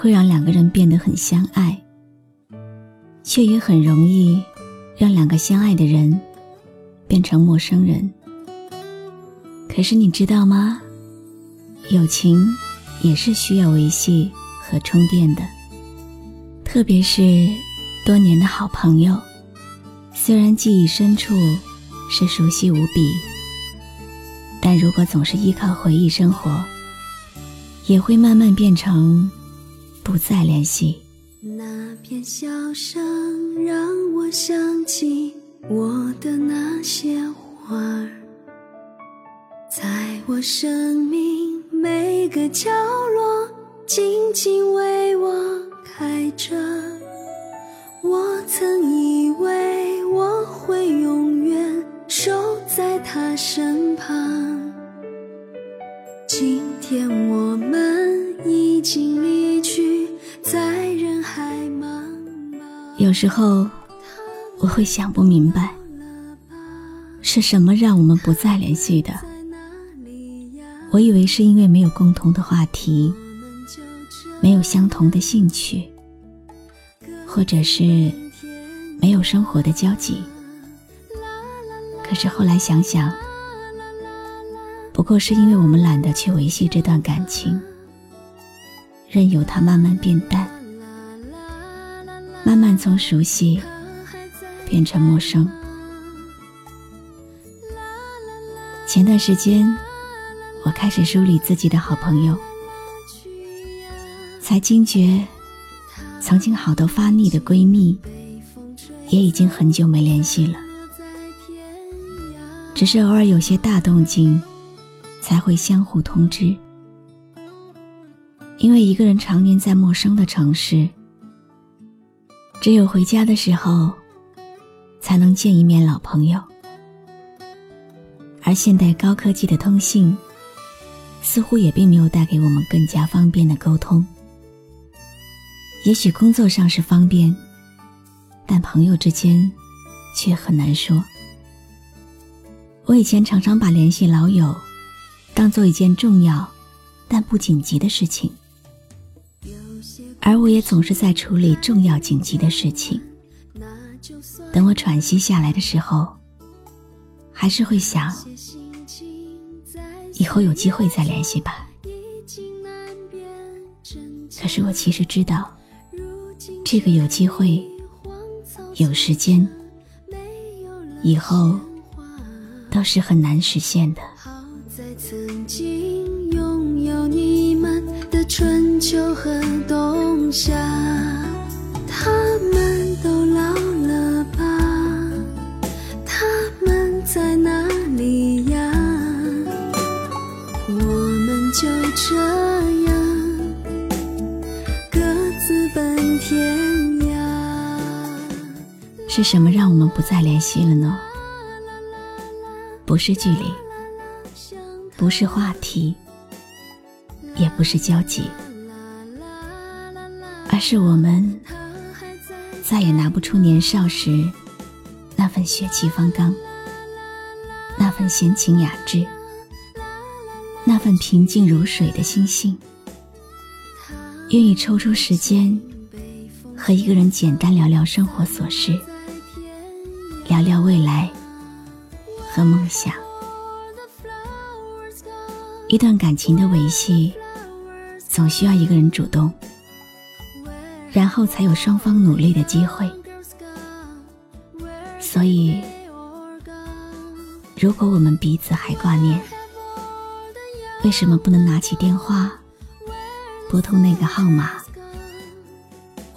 会让两个人变得很相爱，却也很容易让两个相爱的人变成陌生人。可是你知道吗？友情也是需要维系和充电的，特别是多年的好朋友，虽然记忆深处是熟悉无比，但如果总是依靠回忆生活，也会慢慢变成。不再联系。那片笑声让我想起我的那些花儿，在我生命每个角落静静为我开着。我曾以为我会永远守在他身旁，今天我们已经离去。在人海茫茫，有时候我会想不明白，是什么让我们不再联系的？我以为是因为没有共同的话题，没有相同的兴趣，或者是没有生活的交集。可是后来想想，不过是因为我们懒得去维系这段感情。任由它慢慢变淡，慢慢从熟悉变成陌生。前段时间，我开始梳理自己的好朋友，才惊觉，曾经好到发腻的闺蜜，也已经很久没联系了。只是偶尔有些大动静，才会相互通知。因为一个人常年在陌生的城市，只有回家的时候，才能见一面老朋友。而现代高科技的通信，似乎也并没有带给我们更加方便的沟通。也许工作上是方便，但朋友之间却很难说。我以前常常把联系老友，当做一件重要但不紧急的事情。而我也总是在处理重要紧急的事情。等我喘息下来的时候，还是会想，以后有机会再联系吧。可是我其实知道，这个有机会、有时间，以后都是很难实现的。春秋和冬夏，他们都老了吧？他们在哪里呀？我们就这样各自奔天涯。是什么让我们不再联系了呢？不是距离，不是话题。也不是交集，而是我们再也拿不出年少时那份血气方刚，那份闲情雅致，那份平静如水的心性。愿意抽出时间和一个人简单聊聊生活琐事，聊聊未来和梦想。一段感情的维系。总需要一个人主动，然后才有双方努力的机会。所以，如果我们彼此还挂念，为什么不能拿起电话，拨通那个号码，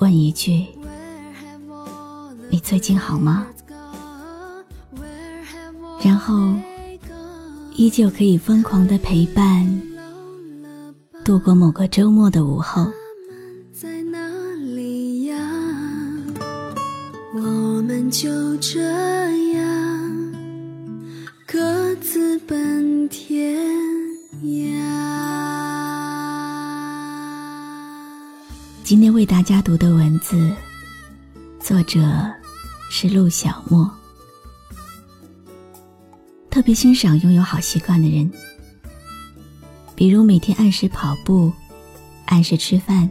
问一句：“你最近好吗？”然后，依旧可以疯狂的陪伴。度过某个周末的午后。我们就这样各自奔天涯。今天为大家读的文字，作者是陆小莫。特别欣赏拥有好习惯的人，比如每天按时跑步，按时吃饭，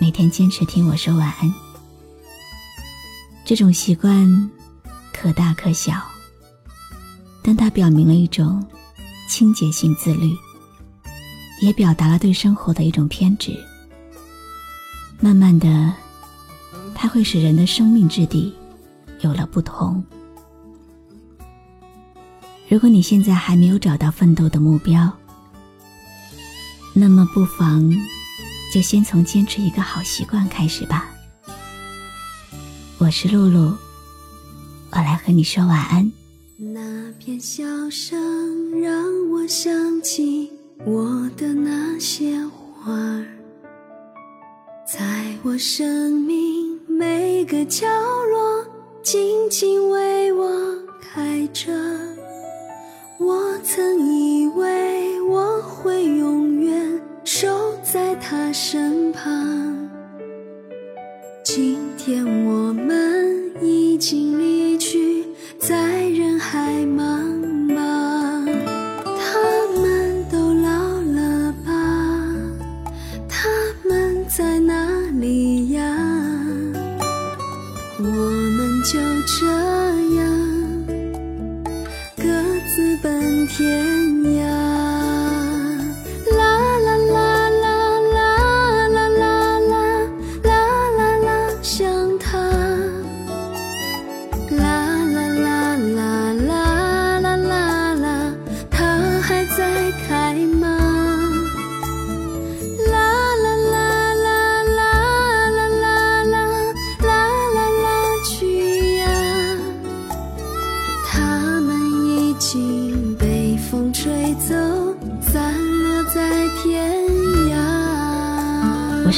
每天坚持听我说晚安。这种习惯可大可小，但它表明了一种清洁性自律，也表达了对生活的一种偏执。慢慢的，它会使人的生命质地有了不同。如果你现在还没有找到奋斗的目标，那么不妨就先从坚持一个好习惯开始吧。我是露露，我来和你说晚安。那片笑声让我想起我的那些花儿，在我生命每个角落静静为我开着。我曾以身旁。今天我们已经离去，在人海茫茫。他们都老了吧？他们在哪里呀？我们就这